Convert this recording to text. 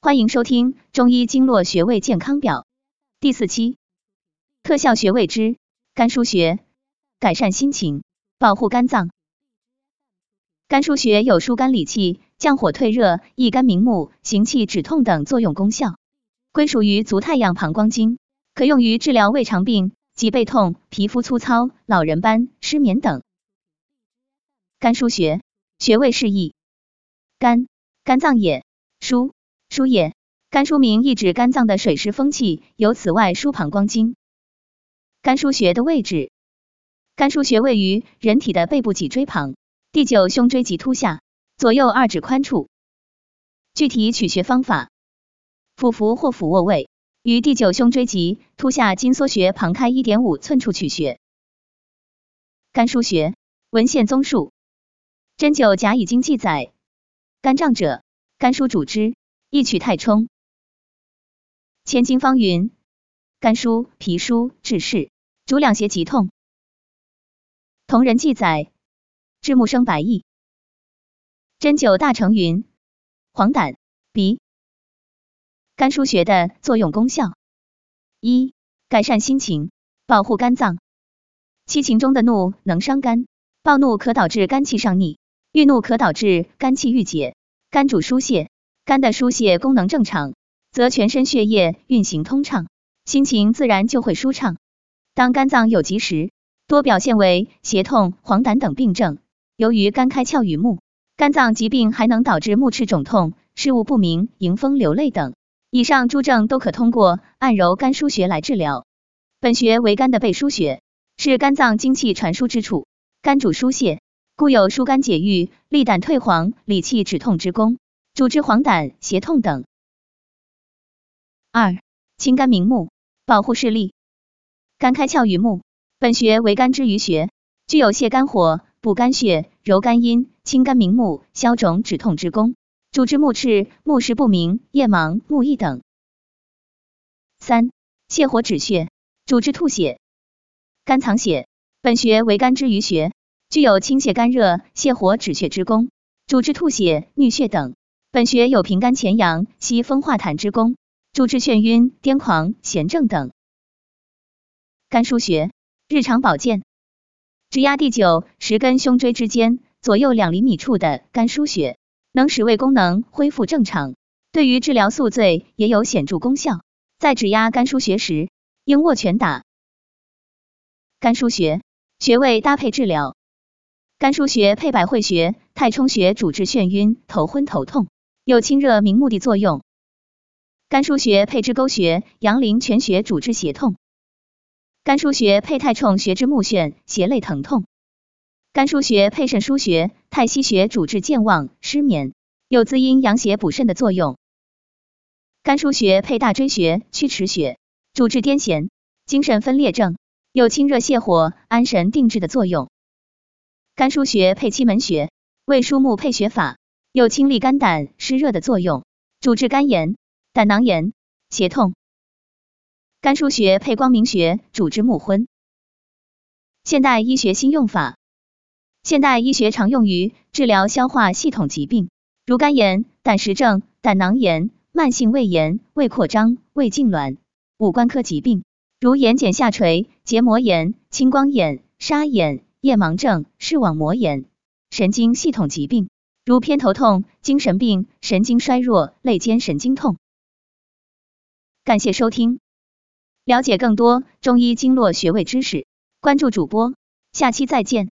欢迎收听《中医经络穴位健康表》第四期，特效穴位之肝腧穴，改善心情，保护肝脏。肝腧穴有疏肝理气、降火退热、益肝明目、行气止痛等作用功效，归属于足太阳膀胱经，可用于治疗胃肠病及背痛、皮肤粗糙、老人斑、失眠等。肝腧穴穴位示意：肝，肝脏也；腧。疏也，肝疏名意指肝脏的水湿风气，由此外疏膀胱经。肝腧穴的位置，肝腧穴位于人体的背部脊椎旁，第九胸椎棘突下，左右二指宽处。具体取穴方法，俯伏或俯卧位，于第九胸椎棘突下筋缩穴旁开一点五寸处取穴。肝腧穴文献综述，针灸甲已经记载，肝胀者，肝腧主之。一取太冲，千金方云：肝疏、脾疏治事，主两胁疾痛。同人记载，治木生白翳。针灸大成云：黄疸、鼻。肝腧穴的作用功效：一、改善心情，保护肝脏。七情中的怒能伤肝，暴怒可导致肝气上逆，郁怒可导致肝气郁结。肝主疏泄。肝的疏泄功能正常，则全身血液运行通畅，心情自然就会舒畅。当肝脏有疾时，多表现为胁痛、黄疸等病症。由于肝开窍于目，肝脏疾病还能导致目赤肿痛、视物不明、迎风流泪等。以上诸症都可通过按揉肝腧穴来治疗。本穴为肝的背腧穴，是肝脏精气传输之处，肝主疏泄，故有疏肝解郁、利胆退黄、理气止痛之功。主治黄疸、胁痛等。二、清肝明目，保护视力。肝开窍于目，本穴为肝之俞穴，具有泻肝火、补肝血、柔肝阴、清肝明目、消肿止痛之功，主治目赤、目视不明、夜盲、目翳等。三、泻火止血，主治吐血。肝藏血，本穴为肝之俞穴，具有清泻肝热、泻火止血之功，主治吐血、衄血等。本穴有平肝潜阳、息风化痰之功，主治眩晕、癫狂、痫症等。肝腧穴日常保健，指压第九、十根胸椎之间左右两厘米处的肝腧穴，能使胃功能恢复正常，对于治疗宿醉也有显著功效。在指压肝腧穴时，应握拳打。肝腧穴穴位搭配治疗，肝腧穴配百会穴、太冲穴，主治眩晕、头昏头痛。有清热明目的作用。肝腧穴配支沟穴、阳陵泉穴主治胁痛。肝腧穴配太冲穴之目眩、胁肋疼痛。肝腧穴配肾腧穴、太溪穴主治健忘、失眠，有滋阴养血补肾的作用。肝腧穴配大椎穴、曲池穴主治癫痫、精神分裂症，有清热泻火、安神定志的作用。肝腧穴配期门穴，为疏目配穴法。有清利肝胆湿热的作用，主治肝炎、胆囊炎、胁痛。肝腧穴配光明穴，主治目昏。现代医学新用法，现代医学常用于治疗消化系统疾病，如肝炎、胆石症、胆囊炎、慢性胃炎、胃扩张、胃痉挛；五官科疾病，如眼睑下垂、结膜炎、青光眼、沙眼、夜盲症、视网膜炎；神经系统疾病。如偏头痛、精神病、神经衰弱、肋间神经痛。感谢收听，了解更多中医经络穴位知识，关注主播，下期再见。